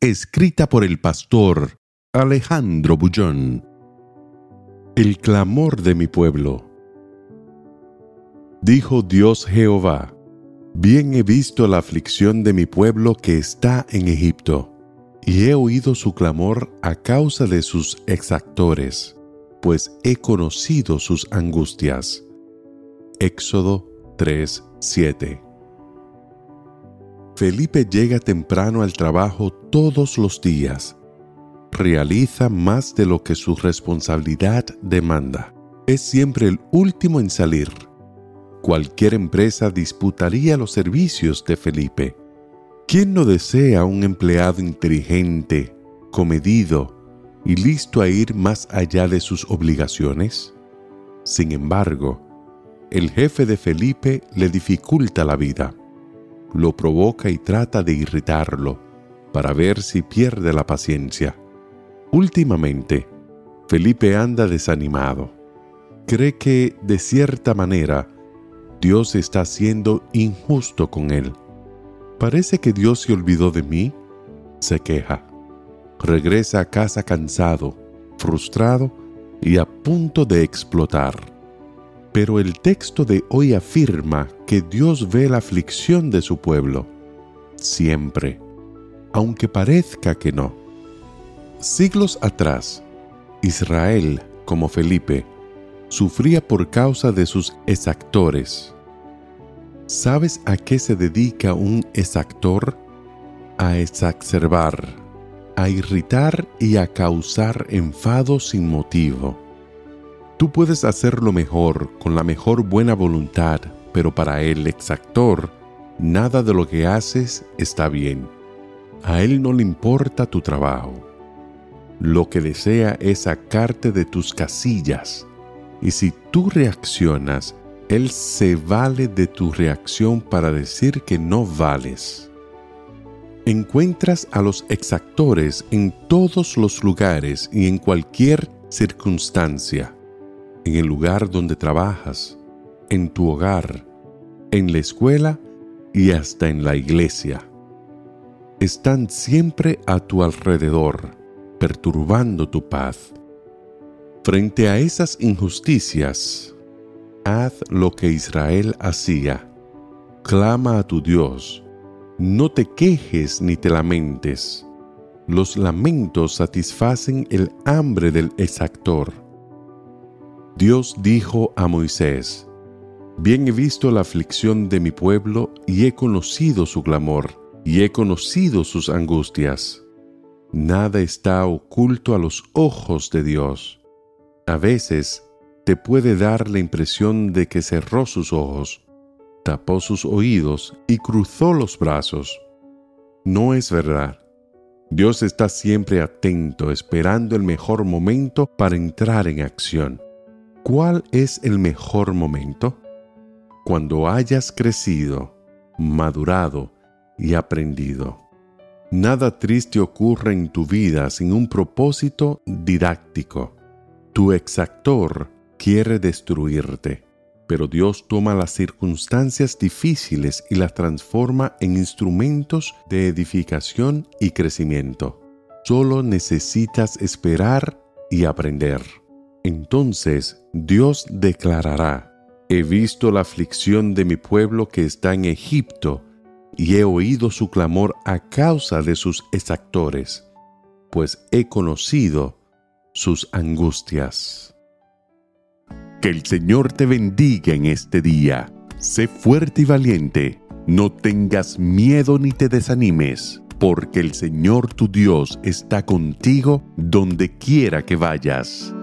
Escrita por el pastor Alejandro Bullón. El clamor de mi pueblo. Dijo Dios Jehová, bien he visto la aflicción de mi pueblo que está en Egipto, y he oído su clamor a causa de sus exactores, pues he conocido sus angustias. Éxodo 3:7 Felipe llega temprano al trabajo todos los días. Realiza más de lo que su responsabilidad demanda. Es siempre el último en salir. Cualquier empresa disputaría los servicios de Felipe. ¿Quién no desea un empleado inteligente, comedido y listo a ir más allá de sus obligaciones? Sin embargo, el jefe de Felipe le dificulta la vida lo provoca y trata de irritarlo para ver si pierde la paciencia. Últimamente, Felipe anda desanimado. Cree que, de cierta manera, Dios está siendo injusto con él. Parece que Dios se olvidó de mí, se queja. Regresa a casa cansado, frustrado y a punto de explotar. Pero el texto de hoy afirma que Dios ve la aflicción de su pueblo, siempre, aunque parezca que no. Siglos atrás, Israel, como Felipe, sufría por causa de sus exactores. ¿Sabes a qué se dedica un exactor? A exacerbar, a irritar y a causar enfado sin motivo Tú puedes hacerlo mejor, con la mejor buena voluntad, pero para el exactor, nada de lo que haces está bien. A él no le importa tu trabajo. Lo que desea es sacarte de tus casillas. Y si tú reaccionas, él se vale de tu reacción para decir que no vales. Encuentras a los exactores en todos los lugares y en cualquier circunstancia en el lugar donde trabajas, en tu hogar, en la escuela y hasta en la iglesia. Están siempre a tu alrededor, perturbando tu paz. Frente a esas injusticias, haz lo que Israel hacía. Clama a tu Dios. No te quejes ni te lamentes. Los lamentos satisfacen el hambre del exactor Dios dijo a Moisés, Bien he visto la aflicción de mi pueblo y he conocido su clamor y he conocido sus angustias. Nada está oculto a los ojos de Dios. A veces te puede dar la impresión de que cerró sus ojos, tapó sus oídos y cruzó los brazos. No es verdad. Dios está siempre atento, esperando el mejor momento para entrar en acción. ¿Cuál es el mejor momento? Cuando hayas crecido, madurado y aprendido. Nada triste ocurre en tu vida sin un propósito didáctico. Tu exactor quiere destruirte, pero Dios toma las circunstancias difíciles y las transforma en instrumentos de edificación y crecimiento. Solo necesitas esperar y aprender. Entonces Dios declarará, he visto la aflicción de mi pueblo que está en Egipto, y he oído su clamor a causa de sus exactores, pues he conocido sus angustias. Que el Señor te bendiga en este día. Sé fuerte y valiente. No tengas miedo ni te desanimes, porque el Señor tu Dios está contigo donde quiera que vayas.